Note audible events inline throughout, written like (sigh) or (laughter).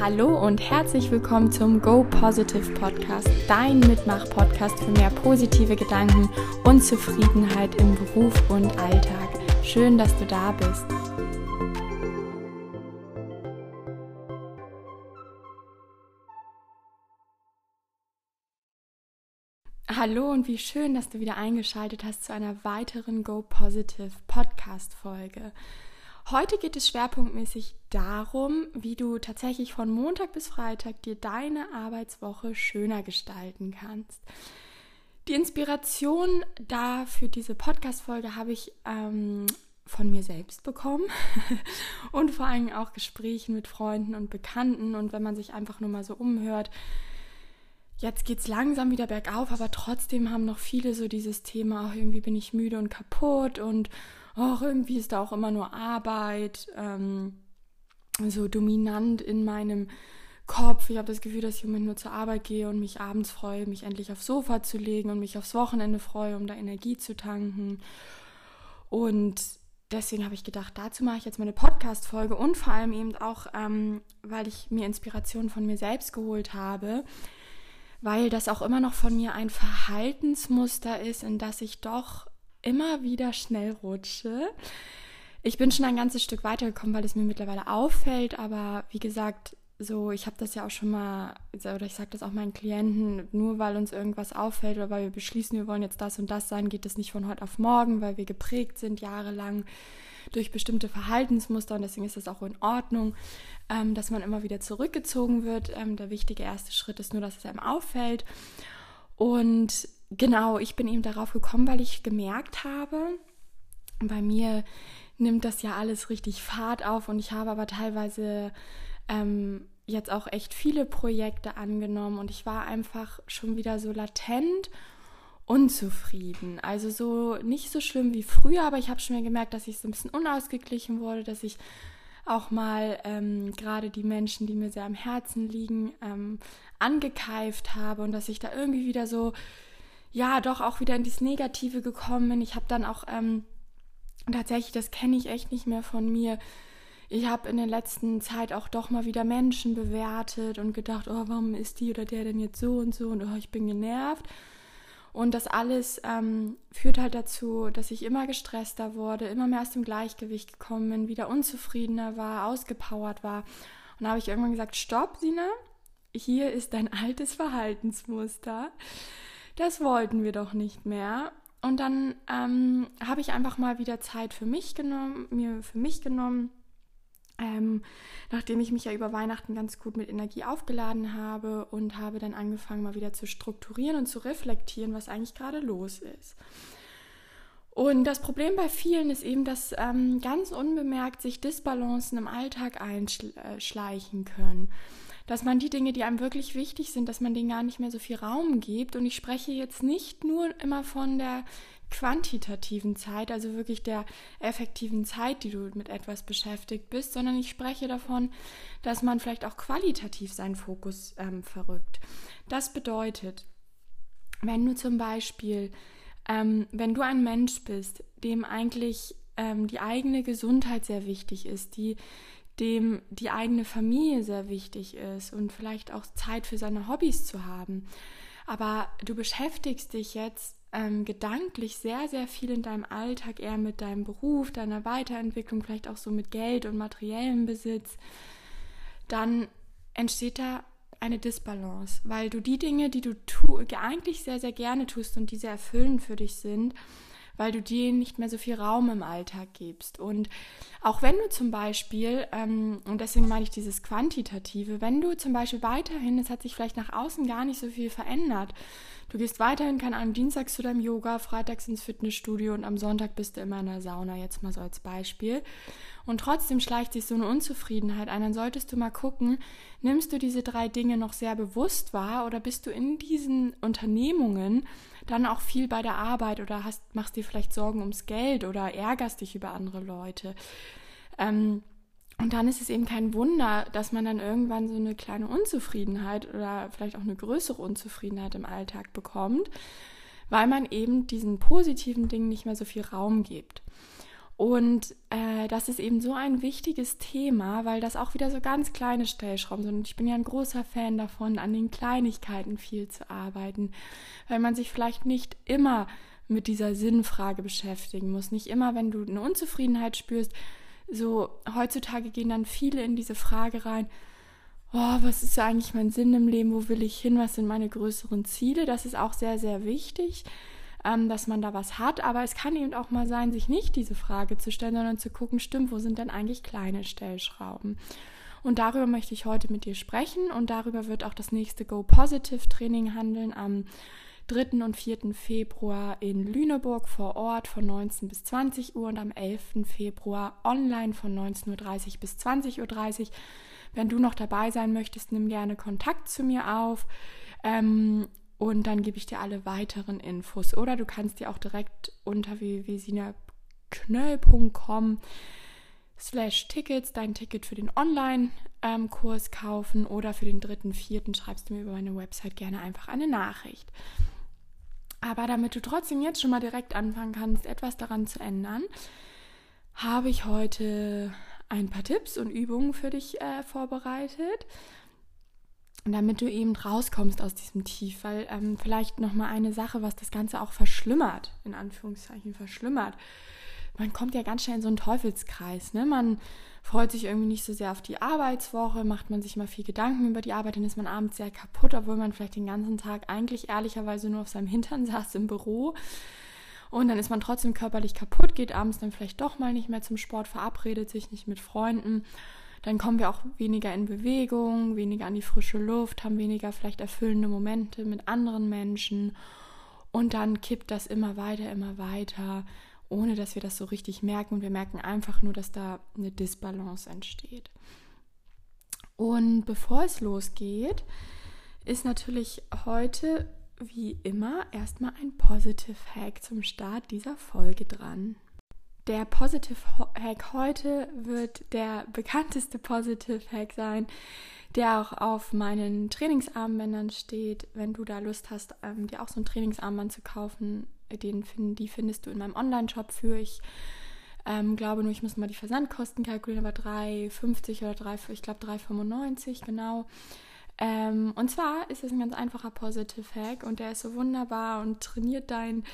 Hallo und herzlich willkommen zum Go Positive Podcast, dein Mitmach-Podcast für mehr positive Gedanken und Zufriedenheit im Beruf und Alltag. Schön, dass du da bist. Hallo und wie schön, dass du wieder eingeschaltet hast zu einer weiteren Go Positive Podcast Folge. Heute geht es schwerpunktmäßig darum, wie du tatsächlich von Montag bis Freitag dir deine Arbeitswoche schöner gestalten kannst. Die Inspiration da für diese Podcast-Folge habe ich ähm, von mir selbst bekommen (laughs) und vor allem auch Gesprächen mit Freunden und Bekannten. Und wenn man sich einfach nur mal so umhört, jetzt geht es langsam wieder bergauf, aber trotzdem haben noch viele so dieses Thema, auch irgendwie bin ich müde und kaputt und ach, irgendwie ist da auch immer nur Arbeit, ähm, so dominant in meinem Kopf. Ich habe das Gefühl, dass ich im Moment nur zur Arbeit gehe und mich abends freue, mich endlich aufs Sofa zu legen und mich aufs Wochenende freue, um da Energie zu tanken. Und deswegen habe ich gedacht, dazu mache ich jetzt mal eine Podcast-Folge und vor allem eben auch, ähm, weil ich mir Inspiration von mir selbst geholt habe, weil das auch immer noch von mir ein Verhaltensmuster ist, in das ich doch immer wieder schnell rutsche. Ich bin schon ein ganzes Stück weitergekommen, weil es mir mittlerweile auffällt, aber wie gesagt, so, ich habe das ja auch schon mal, oder ich sage das auch meinen Klienten, nur weil uns irgendwas auffällt oder weil wir beschließen, wir wollen jetzt das und das sein, geht das nicht von heute auf morgen, weil wir geprägt sind jahrelang durch bestimmte Verhaltensmuster und deswegen ist das auch in Ordnung, ähm, dass man immer wieder zurückgezogen wird. Ähm, der wichtige erste Schritt ist nur, dass es einem auffällt. Und genau, ich bin eben darauf gekommen, weil ich gemerkt habe, bei mir nimmt das ja alles richtig Fahrt auf und ich habe aber teilweise ähm, jetzt auch echt viele Projekte angenommen und ich war einfach schon wieder so latent unzufrieden. Also so nicht so schlimm wie früher, aber ich habe schon mal gemerkt, dass ich so ein bisschen unausgeglichen wurde, dass ich auch mal ähm, gerade die Menschen, die mir sehr am Herzen liegen, ähm, angekeift habe und dass ich da irgendwie wieder so ja doch auch wieder in dieses Negative gekommen bin. Ich habe dann auch ähm, tatsächlich, das kenne ich echt nicht mehr von mir. Ich habe in der letzten Zeit auch doch mal wieder Menschen bewertet und gedacht, oh, warum ist die oder der denn jetzt so und so und oh, ich bin genervt. Und das alles ähm, führt halt dazu, dass ich immer gestresster wurde, immer mehr aus dem Gleichgewicht gekommen bin, wieder unzufriedener war, ausgepowert war. Und da habe ich irgendwann gesagt, stopp, Sina, hier ist dein (laughs) altes Verhaltensmuster das wollten wir doch nicht mehr. Und dann ähm, habe ich einfach mal wieder Zeit für mich genommen, mir für mich genommen, ähm, nachdem ich mich ja über Weihnachten ganz gut mit Energie aufgeladen habe und habe dann angefangen, mal wieder zu strukturieren und zu reflektieren, was eigentlich gerade los ist. Und das Problem bei vielen ist eben, dass ähm, ganz unbemerkt sich Disbalancen im Alltag einschleichen können dass man die Dinge, die einem wirklich wichtig sind, dass man denen gar nicht mehr so viel Raum gibt. Und ich spreche jetzt nicht nur immer von der quantitativen Zeit, also wirklich der effektiven Zeit, die du mit etwas beschäftigt bist, sondern ich spreche davon, dass man vielleicht auch qualitativ seinen Fokus ähm, verrückt. Das bedeutet, wenn du zum Beispiel, ähm, wenn du ein Mensch bist, dem eigentlich ähm, die eigene Gesundheit sehr wichtig ist, die dem die eigene Familie sehr wichtig ist und vielleicht auch Zeit für seine Hobbys zu haben. Aber du beschäftigst dich jetzt ähm, gedanklich sehr, sehr viel in deinem Alltag eher mit deinem Beruf, deiner Weiterentwicklung, vielleicht auch so mit Geld und materiellem Besitz, dann entsteht da eine Disbalance, weil du die Dinge, die du tu eigentlich sehr, sehr gerne tust und die sehr erfüllend für dich sind, weil du dir nicht mehr so viel Raum im Alltag gibst. Und auch wenn du zum Beispiel, ähm, und deswegen meine ich dieses Quantitative, wenn du zum Beispiel weiterhin, es hat sich vielleicht nach außen gar nicht so viel verändert, du gehst weiterhin, keine Ahnung, dienstags zu deinem Yoga, freitags ins Fitnessstudio und am Sonntag bist du immer in der Sauna, jetzt mal so als Beispiel. Und trotzdem schleicht sich so eine Unzufriedenheit ein, dann solltest du mal gucken, nimmst du diese drei Dinge noch sehr bewusst wahr oder bist du in diesen Unternehmungen dann auch viel bei der Arbeit oder hast, machst dir vielleicht Sorgen ums Geld oder ärgerst dich über andere Leute. Ähm, und dann ist es eben kein Wunder, dass man dann irgendwann so eine kleine Unzufriedenheit oder vielleicht auch eine größere Unzufriedenheit im Alltag bekommt, weil man eben diesen positiven Dingen nicht mehr so viel Raum gibt. Und äh, das ist eben so ein wichtiges Thema, weil das auch wieder so ganz kleine Stellschrauben sind. Und ich bin ja ein großer Fan davon, an den Kleinigkeiten viel zu arbeiten, weil man sich vielleicht nicht immer mit dieser Sinnfrage beschäftigen muss. Nicht immer, wenn du eine Unzufriedenheit spürst. So, heutzutage gehen dann viele in diese Frage rein, oh, was ist eigentlich mein Sinn im Leben, wo will ich hin, was sind meine größeren Ziele. Das ist auch sehr, sehr wichtig ähm, dass man da was hat. Aber es kann eben auch mal sein, sich nicht diese Frage zu stellen, sondern zu gucken, stimmt, wo sind denn eigentlich kleine Stellschrauben? Und darüber möchte ich heute mit dir sprechen und darüber wird auch das nächste Go Positive Training handeln am 3. und 4. Februar in Lüneburg vor Ort von 19 bis 20 Uhr und am 11. Februar online von 19.30 Uhr bis 20.30 Uhr. Wenn du noch dabei sein möchtest, nimm gerne Kontakt zu mir auf. Ähm, und dann gebe ich dir alle weiteren Infos. Oder du kannst dir auch direkt unter www.sinaknöll.com slash Tickets dein Ticket für den Online-Kurs kaufen oder für den dritten, vierten schreibst du mir über meine Website gerne einfach eine Nachricht. Aber damit du trotzdem jetzt schon mal direkt anfangen kannst, etwas daran zu ändern, habe ich heute ein paar Tipps und Übungen für dich äh, vorbereitet damit du eben rauskommst aus diesem Tief, weil ähm, vielleicht noch mal eine Sache, was das Ganze auch verschlimmert, in Anführungszeichen verschlimmert. Man kommt ja ganz schnell in so einen Teufelskreis, ne? Man freut sich irgendwie nicht so sehr auf die Arbeitswoche, macht man sich mal viel Gedanken über die Arbeit, dann ist man abends sehr kaputt, obwohl man vielleicht den ganzen Tag eigentlich ehrlicherweise nur auf seinem Hintern (laughs) saß im Büro. Und dann ist man trotzdem körperlich kaputt, geht abends dann vielleicht doch mal nicht mehr zum Sport, verabredet sich nicht mit Freunden dann kommen wir auch weniger in Bewegung, weniger an die frische Luft, haben weniger vielleicht erfüllende Momente mit anderen Menschen und dann kippt das immer weiter, immer weiter, ohne dass wir das so richtig merken und wir merken einfach nur, dass da eine Disbalance entsteht. Und bevor es losgeht, ist natürlich heute wie immer erstmal ein Positive Hack zum Start dieser Folge dran. Der Positive Hack heute wird der bekannteste Positive Hack sein, der auch auf meinen Trainingsarmbändern steht. Wenn du da Lust hast, ähm, dir auch so ein Trainingsarmband zu kaufen, den find, die findest du in meinem Online-Shop für. Ich ähm, glaube nur, ich muss mal die Versandkosten kalkulieren, aber 3,50 oder 3, ich glaube 3,95 genau. Ähm, und zwar ist es ein ganz einfacher Positive Hack und der ist so wunderbar und trainiert dein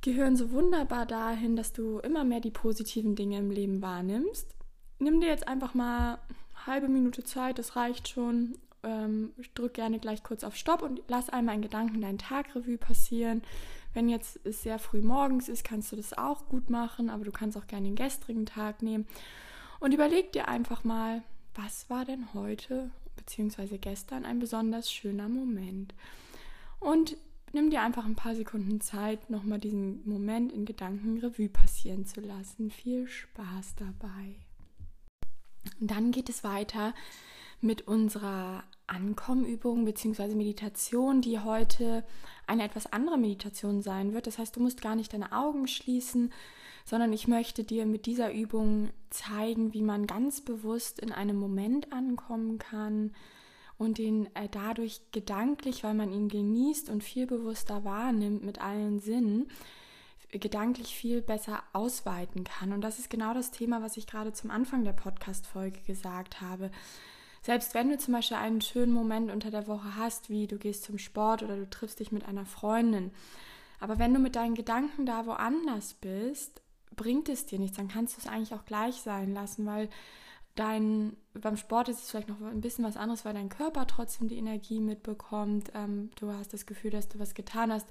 gehören so wunderbar dahin, dass du immer mehr die positiven Dinge im Leben wahrnimmst. Nimm dir jetzt einfach mal eine halbe Minute Zeit, das reicht schon. Ähm, drück gerne gleich kurz auf Stopp und lass einmal in Gedanken deinen Tagrevue passieren. Wenn jetzt es sehr früh morgens ist, kannst du das auch gut machen, aber du kannst auch gerne den gestrigen Tag nehmen. Und überleg dir einfach mal, was war denn heute bzw. gestern ein besonders schöner Moment? Und nimm dir einfach ein paar Sekunden Zeit, nochmal diesen Moment in Gedanken Revue passieren zu lassen. Viel Spaß dabei. Und dann geht es weiter mit unserer Ankommenübung bzw. Meditation, die heute eine etwas andere Meditation sein wird. Das heißt, du musst gar nicht deine Augen schließen, sondern ich möchte dir mit dieser Übung zeigen, wie man ganz bewusst in einem Moment ankommen kann, und den äh, dadurch gedanklich, weil man ihn genießt und viel bewusster wahrnimmt mit allen Sinnen, gedanklich viel besser ausweiten kann. Und das ist genau das Thema, was ich gerade zum Anfang der Podcast-Folge gesagt habe. Selbst wenn du zum Beispiel einen schönen Moment unter der Woche hast, wie du gehst zum Sport oder du triffst dich mit einer Freundin, aber wenn du mit deinen Gedanken da woanders bist, bringt es dir nichts, dann kannst du es eigentlich auch gleich sein lassen, weil dein, beim Sport ist es vielleicht noch ein bisschen was anderes, weil dein Körper trotzdem die Energie mitbekommt. Ähm, du hast das Gefühl, dass du was getan hast.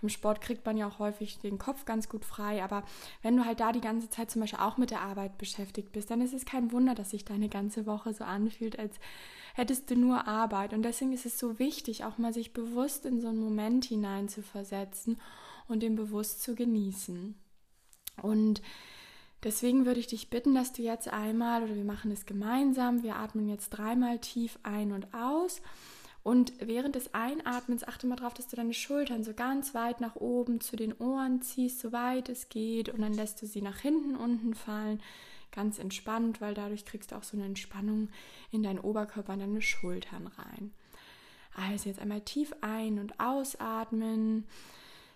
Beim Sport kriegt man ja auch häufig den Kopf ganz gut frei. Aber wenn du halt da die ganze Zeit zum Beispiel auch mit der Arbeit beschäftigt bist, dann ist es kein Wunder, dass sich deine ganze Woche so anfühlt, als hättest du nur Arbeit. Und deswegen ist es so wichtig, auch mal sich bewusst in so einen Moment hinein zu versetzen und den bewusst zu genießen. Und Deswegen würde ich dich bitten, dass du jetzt einmal, oder wir machen es gemeinsam, wir atmen jetzt dreimal tief ein und aus. Und während des Einatmens achte mal darauf, dass du deine Schultern so ganz weit nach oben zu den Ohren ziehst, so weit es geht. Und dann lässt du sie nach hinten unten fallen. Ganz entspannt, weil dadurch kriegst du auch so eine Entspannung in deinen Oberkörper, in deine Schultern rein. Also jetzt einmal tief ein- und ausatmen.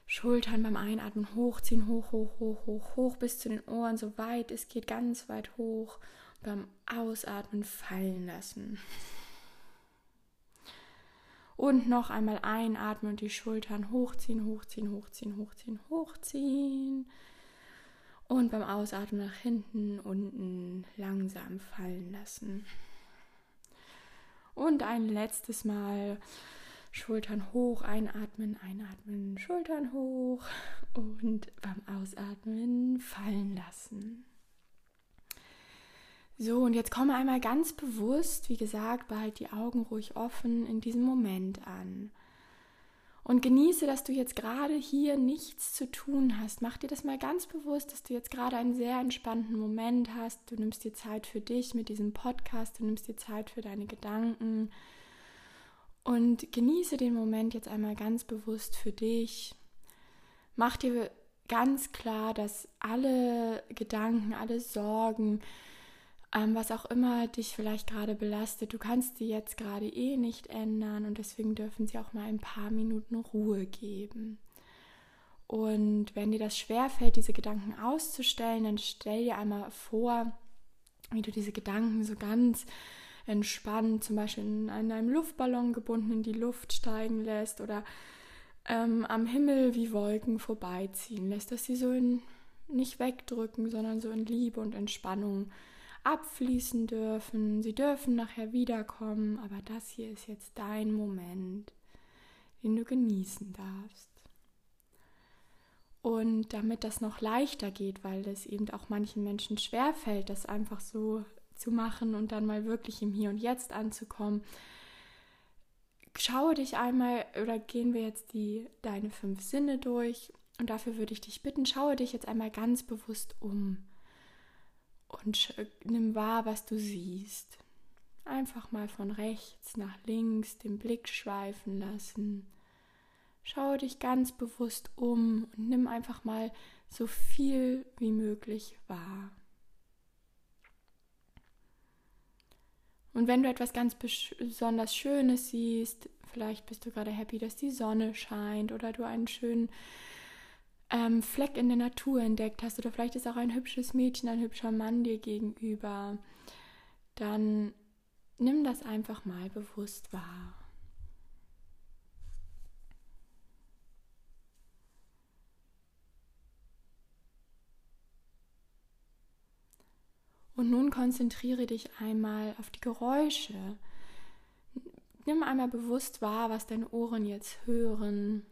Schultern beim Einatmen hochziehen, hoch, hoch, hoch, hoch, hoch bis zu den Ohren, so weit es geht, ganz weit hoch. Beim Ausatmen fallen lassen. Und noch einmal einatmen und die Schultern hochziehen, hochziehen, hochziehen, hochziehen, hochziehen. Und beim Ausatmen nach hinten, unten langsam fallen lassen. Und ein letztes Mal Schultern hoch, einatmen, einatmen, Schultern hoch und beim Ausatmen fallen lassen. So, und jetzt komme einmal ganz bewusst, wie gesagt, behalt die Augen ruhig offen in diesem Moment an. Und genieße, dass du jetzt gerade hier nichts zu tun hast. Mach dir das mal ganz bewusst, dass du jetzt gerade einen sehr entspannten Moment hast. Du nimmst dir Zeit für dich mit diesem Podcast, du nimmst dir Zeit für deine Gedanken. Und genieße den Moment jetzt einmal ganz bewusst für dich. Mach dir ganz klar, dass alle Gedanken, alle Sorgen, ähm, was auch immer dich vielleicht gerade belastet, du kannst die jetzt gerade eh nicht ändern und deswegen dürfen sie auch mal ein paar Minuten Ruhe geben. Und wenn dir das schwerfällt, diese Gedanken auszustellen, dann stell dir einmal vor, wie du diese Gedanken so ganz entspannt, zum Beispiel in, in einem Luftballon gebunden in die Luft steigen lässt oder ähm, am Himmel wie Wolken vorbeiziehen lässt, dass sie so in, nicht wegdrücken, sondern so in Liebe und Entspannung abfließen dürfen. Sie dürfen nachher wiederkommen, aber das hier ist jetzt dein Moment, den du genießen darfst. Und damit das noch leichter geht, weil es eben auch manchen Menschen schwerfällt, das einfach so zu machen und dann mal wirklich im Hier und Jetzt anzukommen, schaue dich einmal oder gehen wir jetzt die deine fünf Sinne durch und dafür würde ich dich bitten, schaue dich jetzt einmal ganz bewusst um und nimm wahr, was du siehst. Einfach mal von rechts nach links den Blick schweifen lassen. Schau dich ganz bewusst um und nimm einfach mal so viel wie möglich wahr. Und wenn du etwas ganz besonders Schönes siehst, vielleicht bist du gerade happy, dass die Sonne scheint oder du einen schönen ähm, Fleck in der Natur entdeckt hast oder vielleicht ist auch ein hübsches Mädchen, ein hübscher Mann dir gegenüber, dann nimm das einfach mal bewusst wahr. Und nun konzentriere dich einmal auf die Geräusche. Nimm einmal bewusst wahr, was deine Ohren jetzt hören.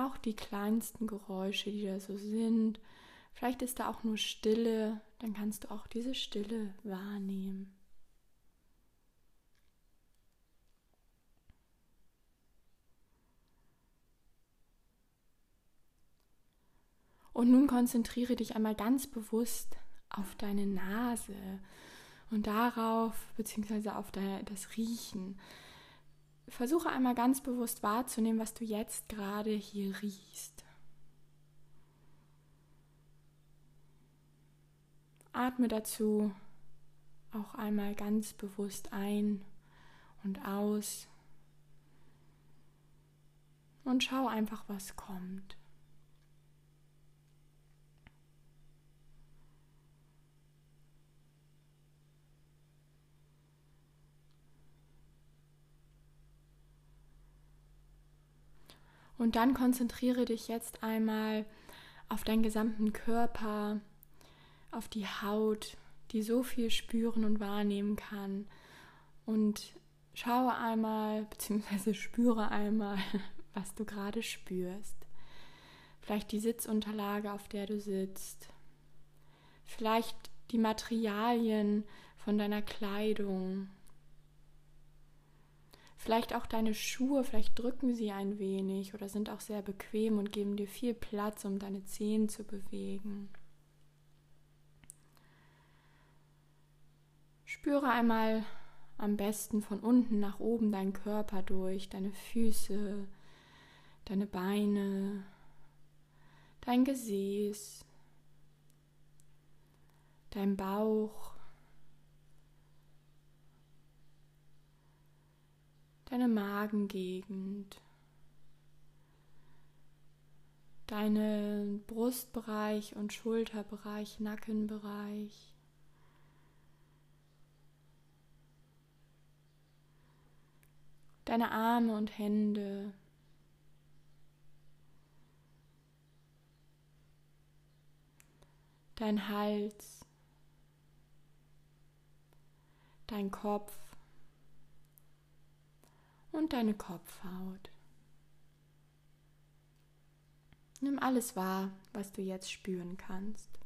auch die kleinsten Geräusche, die da so sind. Vielleicht ist da auch nur Stille, dann kannst du auch diese Stille wahrnehmen. Und nun konzentriere dich einmal ganz bewusst auf deine Nase und darauf, beziehungsweise auf das Riechen versuche einmal ganz bewusst wahrzunehmen, was du jetzt gerade hier riechst. Atme dazu auch einmal ganz bewusst ein und aus und schau einfach, was kommt. Und dann konzentriere dich jetzt einmal auf deinen gesamten Körper, auf die Haut, die so viel spüren und wahrnehmen kann. Und schaue einmal, (laughs) beziehungsweise spüre einmal, (laughs) was du gerade spürst. Vielleicht die Sitzunterlage, auf der du sitzt. Vielleicht die Materialien von deiner Kleidung, Vielleicht auch deine Schuhe, vielleicht drücken sie ein wenig oder sind auch sehr bequem und geben dir viel Platz, um deine Zehen zu bewegen. Spüre einmal am besten von unten nach oben deinen Körper durch, deine Füße, deine Beine, dein Gesäß, dein Bauch, deine Magengegend, deinen Brustbereich und Schulterbereich, Nackenbereich. Deine Arme und Hände. Dein Hals. Dein Kopf und deine Kopfhaut. Nimm alles wahr, was du jetzt spüren kannst.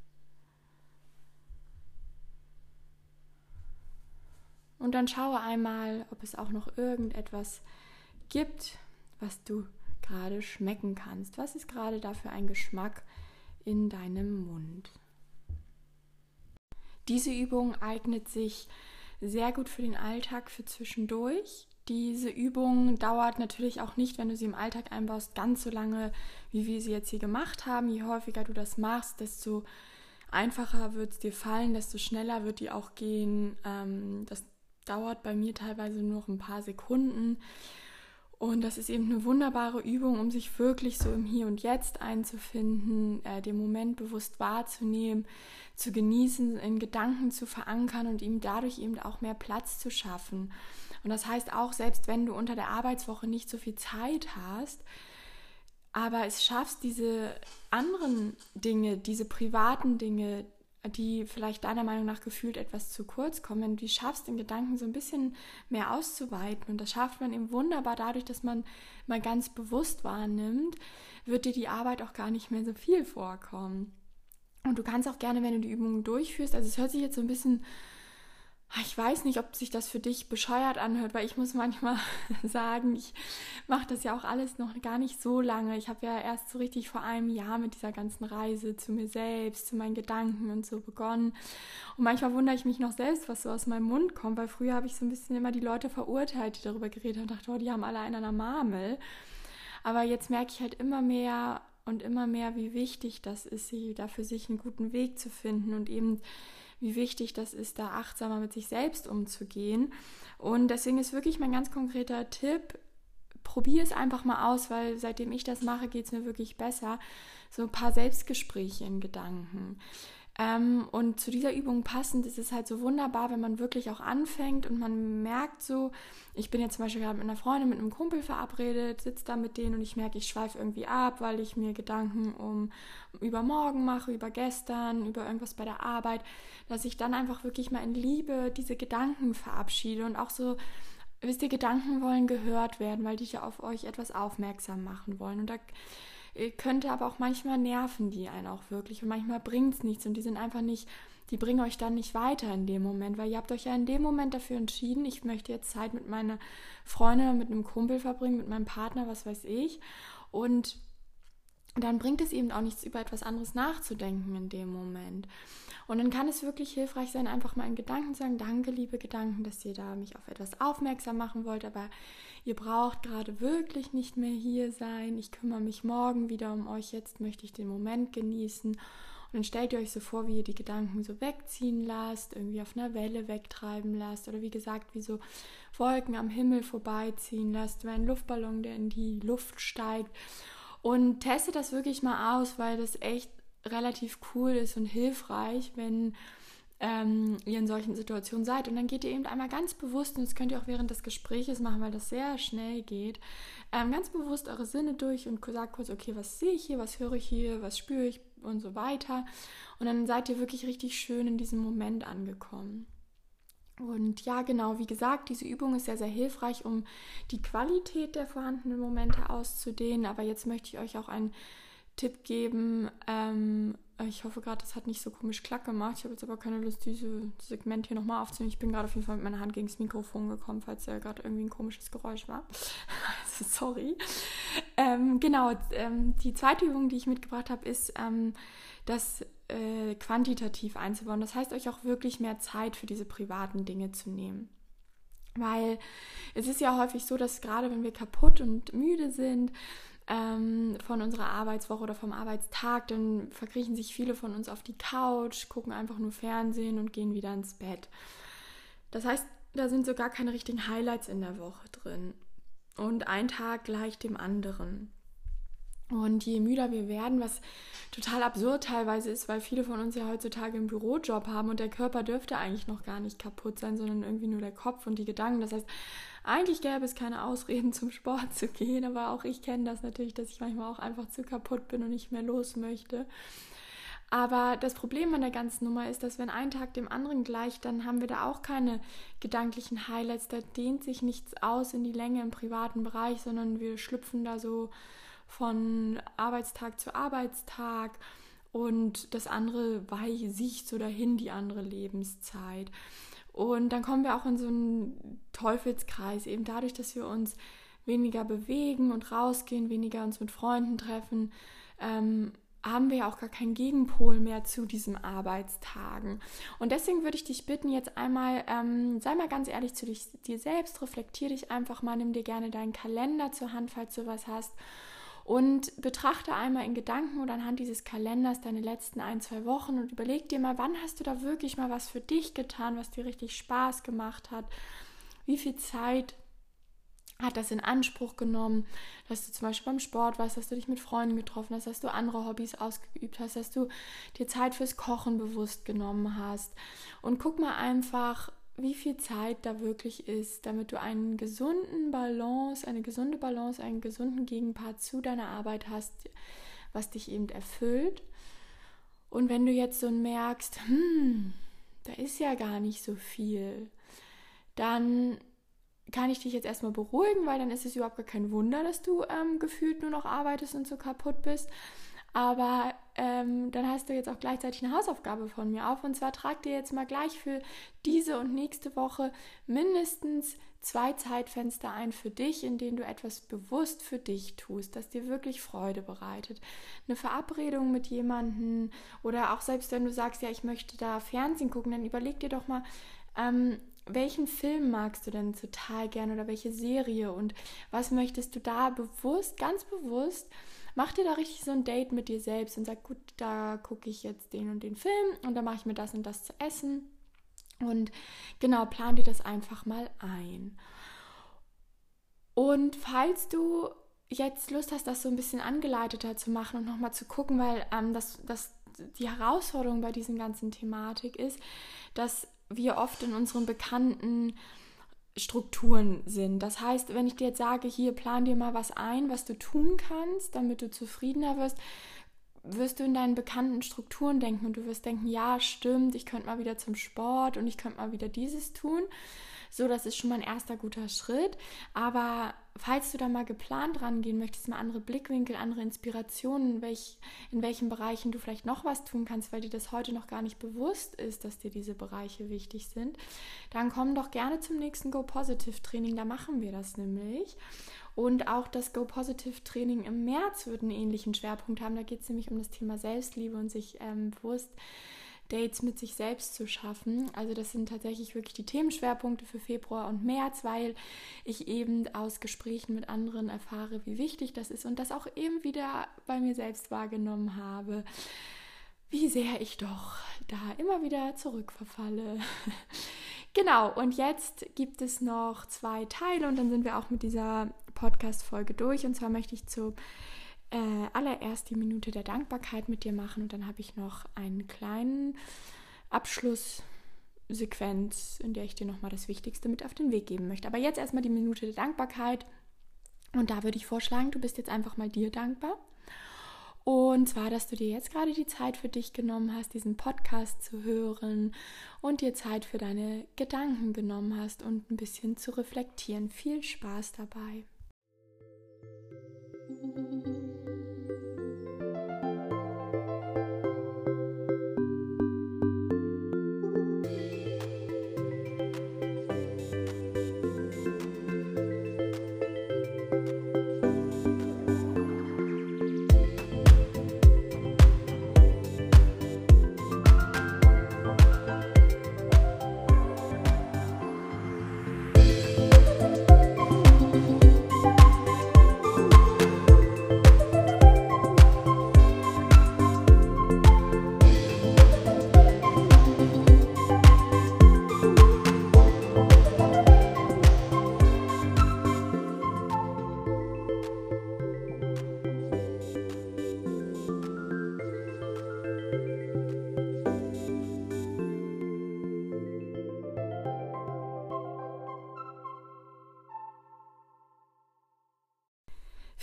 Und dann schaue einmal, ob es auch noch irgendetwas gibt, was du gerade schmecken kannst. Was ist gerade dafür ein Geschmack in deinem Mund? Diese Übung eignet sich sehr gut für den Alltag, für zwischendurch. Diese Übung dauert natürlich auch nicht, wenn du sie im Alltag einbaust, ganz so lange, wie wir sie jetzt hier gemacht haben. Je häufiger du das machst, desto einfacher wird es dir fallen, desto schneller wird die auch gehen. Ähm, das dauert bei mir teilweise nur noch ein paar Sekunden. Und das ist eben eine wunderbare Übung, um sich wirklich so im Hier und Jetzt einzufinden, äh, den Moment bewusst wahrzunehmen, zu genießen, in Gedanken zu verankern und ihm dadurch eben auch mehr Platz zu schaffen. Und das heißt auch, selbst wenn du unter der Arbeitswoche nicht so viel Zeit hast, aber es schaffst, diese anderen Dinge, diese privaten Dinge, die vielleicht deiner Meinung nach gefühlt etwas zu kurz kommen, wenn schaffst, den Gedanken so ein bisschen mehr auszuweiten. Und das schafft man eben wunderbar dadurch, dass man mal ganz bewusst wahrnimmt, wird dir die Arbeit auch gar nicht mehr so viel vorkommen. Und du kannst auch gerne, wenn du die Übungen durchführst, also es hört sich jetzt so ein bisschen ich weiß nicht, ob sich das für dich bescheuert anhört, weil ich muss manchmal (laughs) sagen, ich mache das ja auch alles noch gar nicht so lange. Ich habe ja erst so richtig vor einem Jahr mit dieser ganzen Reise zu mir selbst, zu meinen Gedanken und so begonnen. Und manchmal wundere ich mich noch selbst, was so aus meinem Mund kommt, weil früher habe ich so ein bisschen immer die Leute verurteilt, die darüber geredet haben und dachte, oh, die haben alle einen an der Marmel. Aber jetzt merke ich halt immer mehr und immer mehr, wie wichtig das ist, da für sich einen guten Weg zu finden und eben wie wichtig das ist, da achtsamer mit sich selbst umzugehen. Und deswegen ist wirklich mein ganz konkreter Tipp, probier es einfach mal aus, weil seitdem ich das mache, geht es mir wirklich besser. So ein paar Selbstgespräche in Gedanken. Ähm, und zu dieser Übung passend ist es halt so wunderbar, wenn man wirklich auch anfängt und man merkt so, ich bin jetzt zum Beispiel gerade mit einer Freundin, mit einem Kumpel verabredet, sitze da mit denen und ich merke, ich schweife irgendwie ab, weil ich mir Gedanken um über morgen mache, über gestern, über irgendwas bei der Arbeit, dass ich dann einfach wirklich mal in Liebe diese Gedanken verabschiede und auch so wisst ihr, Gedanken wollen gehört werden, weil die ja auf euch etwas aufmerksam machen wollen. Und da könnte aber auch manchmal nerven die einen auch wirklich. Und manchmal bringt es nichts und die sind einfach nicht, die bringen euch dann nicht weiter in dem Moment, weil ihr habt euch ja in dem Moment dafür entschieden, ich möchte jetzt Zeit mit meiner Freundin, mit einem Kumpel verbringen, mit meinem Partner, was weiß ich. Und dann bringt es eben auch nichts, über etwas anderes nachzudenken in dem Moment. Und dann kann es wirklich hilfreich sein, einfach mal in Gedanken zu sagen, danke, liebe Gedanken, dass ihr da mich auf etwas aufmerksam machen wollt, aber ihr braucht gerade wirklich nicht mehr hier sein. Ich kümmere mich morgen wieder um euch. Jetzt möchte ich den Moment genießen. Und dann stellt ihr euch so vor, wie ihr die Gedanken so wegziehen lasst, irgendwie auf einer Welle wegtreiben lasst oder wie gesagt, wie so Wolken am Himmel vorbeiziehen lasst, wie ein Luftballon, der in die Luft steigt. Und testet das wirklich mal aus, weil das echt relativ cool ist und hilfreich, wenn ähm, ihr in solchen Situationen seid. Und dann geht ihr eben einmal ganz bewusst, und das könnt ihr auch während des Gespräches machen, weil das sehr schnell geht, ähm, ganz bewusst eure Sinne durch und sagt kurz, okay, was sehe ich hier, was höre ich hier, was spüre ich und so weiter. Und dann seid ihr wirklich richtig schön in diesem Moment angekommen. Und ja, genau, wie gesagt, diese Übung ist sehr, sehr hilfreich, um die Qualität der vorhandenen Momente auszudehnen. Aber jetzt möchte ich euch auch einen Tipp geben, ähm, ich hoffe gerade, das hat nicht so komisch klack gemacht. Ich habe jetzt aber keine Lust, dieses Segment hier nochmal aufzunehmen. Ich bin gerade auf jeden Fall mit meiner Hand gegen das Mikrofon gekommen, falls ja gerade irgendwie ein komisches Geräusch war. (laughs) Also sorry. Ähm, genau, ähm, die zweite Übung, die ich mitgebracht habe, ist ähm, das äh, quantitativ einzubauen. Das heißt, euch auch wirklich mehr Zeit für diese privaten Dinge zu nehmen. Weil es ist ja häufig so, dass gerade wenn wir kaputt und müde sind, ähm, von unserer Arbeitswoche oder vom Arbeitstag, dann verkriechen sich viele von uns auf die Couch, gucken einfach nur Fernsehen und gehen wieder ins Bett. Das heißt, da sind so gar keine richtigen Highlights in der Woche drin. und ein Tag gleich dem anderen. Und je müder wir werden, was total absurd teilweise ist, weil viele von uns ja heutzutage einen Bürojob haben und der Körper dürfte eigentlich noch gar nicht kaputt sein, sondern irgendwie nur der Kopf und die Gedanken. Das heißt, eigentlich gäbe es keine Ausreden zum Sport zu gehen, aber auch ich kenne das natürlich, dass ich manchmal auch einfach zu kaputt bin und nicht mehr los möchte. Aber das Problem an der ganzen Nummer ist, dass wenn ein Tag dem anderen gleicht, dann haben wir da auch keine gedanklichen Highlights. Da dehnt sich nichts aus in die Länge im privaten Bereich, sondern wir schlüpfen da so von Arbeitstag zu Arbeitstag und das andere weicht so dahin, die andere Lebenszeit. Und dann kommen wir auch in so einen Teufelskreis, eben dadurch, dass wir uns weniger bewegen und rausgehen, weniger uns mit Freunden treffen, ähm, haben wir ja auch gar keinen Gegenpol mehr zu diesen Arbeitstagen. Und deswegen würde ich dich bitten, jetzt einmal, ähm, sei mal ganz ehrlich zu dich, dir selbst, reflektier dich einfach mal, nimm dir gerne deinen Kalender zur Hand, falls du was hast und betrachte einmal in Gedanken oder anhand dieses Kalenders deine letzten ein, zwei Wochen und überleg dir mal, wann hast du da wirklich mal was für dich getan, was dir richtig Spaß gemacht hat? Wie viel Zeit hat das in Anspruch genommen, dass du zum Beispiel beim Sport warst, dass du dich mit Freunden getroffen hast, dass du andere Hobbys ausgeübt hast, dass du dir Zeit fürs Kochen bewusst genommen hast. Und guck mal einfach, wie viel Zeit da wirklich ist, damit du einen gesunden Balance, eine gesunde Balance, einen gesunden Gegenpart zu deiner Arbeit hast, was dich eben erfüllt. Und wenn du jetzt so merkst, hm, da ist ja gar nicht so viel, dann kann ich dich jetzt erstmal beruhigen, weil dann ist es überhaupt gar kein Wunder, dass du ähm, gefühlt nur noch arbeitest und so kaputt bist. Aber ähm, dann hast du jetzt auch gleichzeitig eine Hausaufgabe von mir auf. Und zwar trag dir jetzt mal gleich für diese und nächste Woche mindestens zwei Zeitfenster ein für dich, in denen du etwas bewusst für dich tust, das dir wirklich Freude bereitet. Eine Verabredung mit jemandem oder auch selbst wenn du sagst, ja, ich möchte da Fernsehen gucken, dann überleg dir doch mal, ähm, welchen Film magst du denn total gerne oder welche Serie und was möchtest du da bewusst, ganz bewusst mach dir da richtig so ein Date mit dir selbst und sag, gut, da gucke ich jetzt den und den Film und dann mache ich mir das und das zu essen. Und genau, plan dir das einfach mal ein. Und falls du jetzt Lust hast, das so ein bisschen angeleiteter zu machen und nochmal zu gucken, weil ähm, das, das die Herausforderung bei diesen ganzen Thematik ist, dass wir oft in unseren bekannten Strukturen sind. Das heißt, wenn ich dir jetzt sage, hier plan dir mal was ein, was du tun kannst, damit du zufriedener wirst, wirst du in deinen bekannten Strukturen denken und du wirst denken, ja, stimmt, ich könnte mal wieder zum Sport und ich könnte mal wieder dieses tun. So, das ist schon mal ein erster guter Schritt. Aber falls du da mal geplant rangehen möchtest, mal andere Blickwinkel, andere Inspirationen, welch, in welchen Bereichen du vielleicht noch was tun kannst, weil dir das heute noch gar nicht bewusst ist, dass dir diese Bereiche wichtig sind, dann komm doch gerne zum nächsten Go Positive Training. Da machen wir das nämlich. Und auch das Go Positive Training im März wird einen ähnlichen Schwerpunkt haben. Da geht es nämlich um das Thema Selbstliebe und sich ähm, bewusst Dates mit sich selbst zu schaffen. Also das sind tatsächlich wirklich die Themenschwerpunkte für Februar und März, weil ich eben aus Gesprächen mit anderen erfahre, wie wichtig das ist und das auch eben wieder bei mir selbst wahrgenommen habe, wie sehr ich doch da immer wieder zurückverfalle. (laughs) genau, und jetzt gibt es noch zwei Teile und dann sind wir auch mit dieser Podcast-Folge durch. Und zwar möchte ich zu äh, allererst die Minute der Dankbarkeit mit dir machen und dann habe ich noch einen kleinen Abschlusssequenz, in der ich dir nochmal das Wichtigste mit auf den Weg geben möchte. Aber jetzt erstmal die Minute der Dankbarkeit und da würde ich vorschlagen, du bist jetzt einfach mal dir dankbar. Und zwar, dass du dir jetzt gerade die Zeit für dich genommen hast, diesen Podcast zu hören und dir Zeit für deine Gedanken genommen hast und ein bisschen zu reflektieren. Viel Spaß dabei.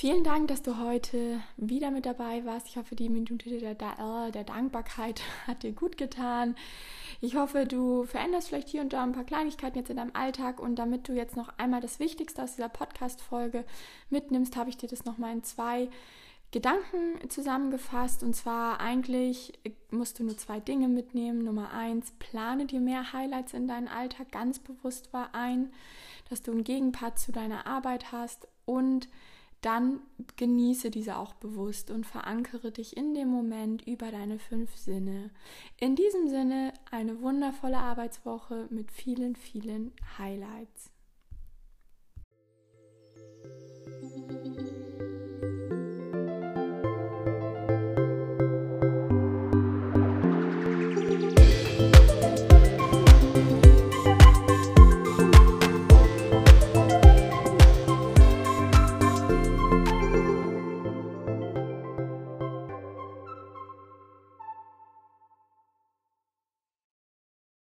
Vielen Dank, dass du heute wieder mit dabei warst. Ich hoffe, die Minute der, der, der, Dankbarkeit (laughs) hat dir gut getan. Ich hoffe, du veränderst vielleicht hier und da ein paar Kleinigkeiten jetzt in deinem Alltag und damit du jetzt noch einmal das Wichtigste aus dieser Podcast-Folge mitnimmst, habe ich dir das nochmal in zwei Gedanken zusammengefasst. Und zwar eigentlich musst du nur zwei Dinge mitnehmen. Nummer eins, plane dir mehr Highlights in deinen Alltag ganz bewusst ein, dass du einen Gegenpart zu deiner Arbeit hast und dann genieße diese auch bewusst und verankere dich in dem Moment über deine fünf Sinne. In diesem Sinne eine wundervolle Arbeitswoche mit vielen, vielen Highlights.